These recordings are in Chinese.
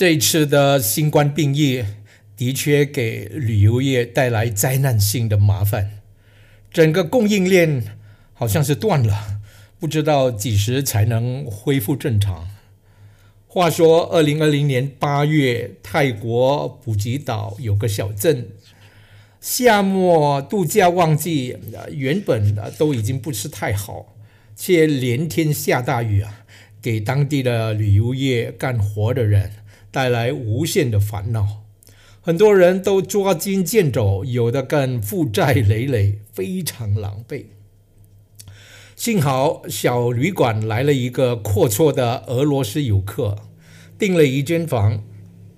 这一次的新冠病疫的确给旅游业带来灾难性的麻烦，整个供应链好像是断了，不知道几时才能恢复正常。话说，二零二零年八月，泰国普吉岛有个小镇，夏末度假旺季，原本都已经不是太好，却连天下大雨啊，给当地的旅游业干活的人。带来无限的烦恼，很多人都捉襟见肘，有的更负债累累，非常狼狈。幸好小旅馆来了一个阔绰的俄罗斯游客，订了一间房，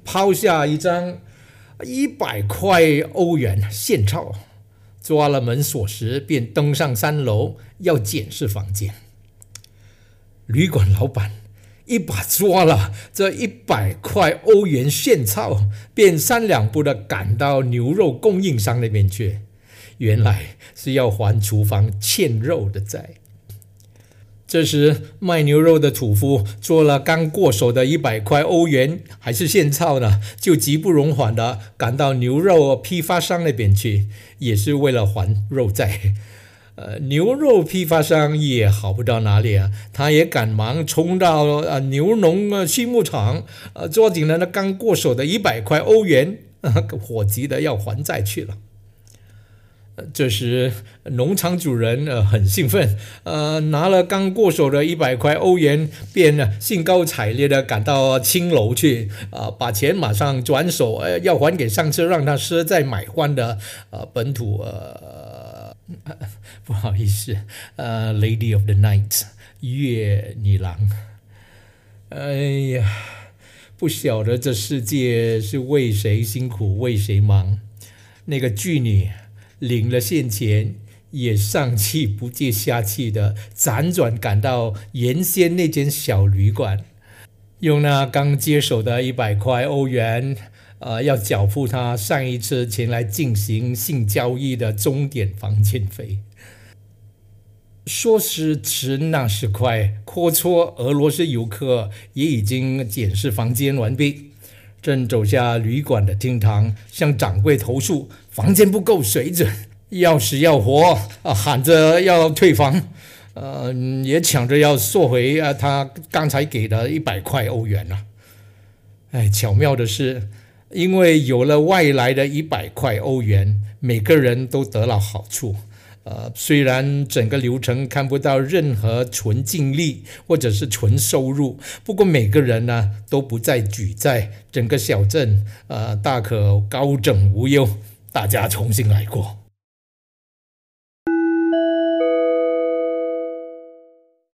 抛下一张一百块欧元现钞，抓了门锁时，便登上三楼要检视房间。旅馆老板。一把抓了这一百块欧元现钞，便三两步的赶到牛肉供应商那边去。原来是要还厨房欠肉的债。这时卖牛肉的屠夫做了刚过手的一百块欧元还是现钞呢，就急不容缓的赶到牛肉批发商那边去，也是为了还肉债。呃，牛肉批发商也好不到哪里啊，他也赶忙冲到呃牛农呃畜牧场，呃抓紧了那刚过手的一百块欧元，火急的要还债去了。这时农场主人呃很兴奋，呃拿了刚过手的一百块欧元，便呢兴高采烈的赶到青楼去，啊把钱马上转手，呃要还给上次让他赊债买欢的呃本土呃。不好意思，呃，Lady of the Night，月女郎。哎呀，不晓得这世界是为谁辛苦为谁忙。那个妓女领了现钱，也上气不接下气的辗转赶到原先那间小旅馆，用那刚接手的一百块欧元。呃，要缴付他上一次前来进行性交易的钟点房间费。说时迟，那时快，阔绰俄罗斯游客也已经检视房间完毕，正走下旅馆的厅堂，向掌柜投诉房间不够水准，要死要活啊，喊着要退房，呃，也抢着要索回啊他刚才给的一百块欧元呐。哎，巧妙的是。因为有了外来的一百块欧元，每个人都得了好处。呃，虽然整个流程看不到任何纯净利或者是纯收入，不过每个人呢都不再举债，整个小镇呃大可高枕无忧，大家重新来过。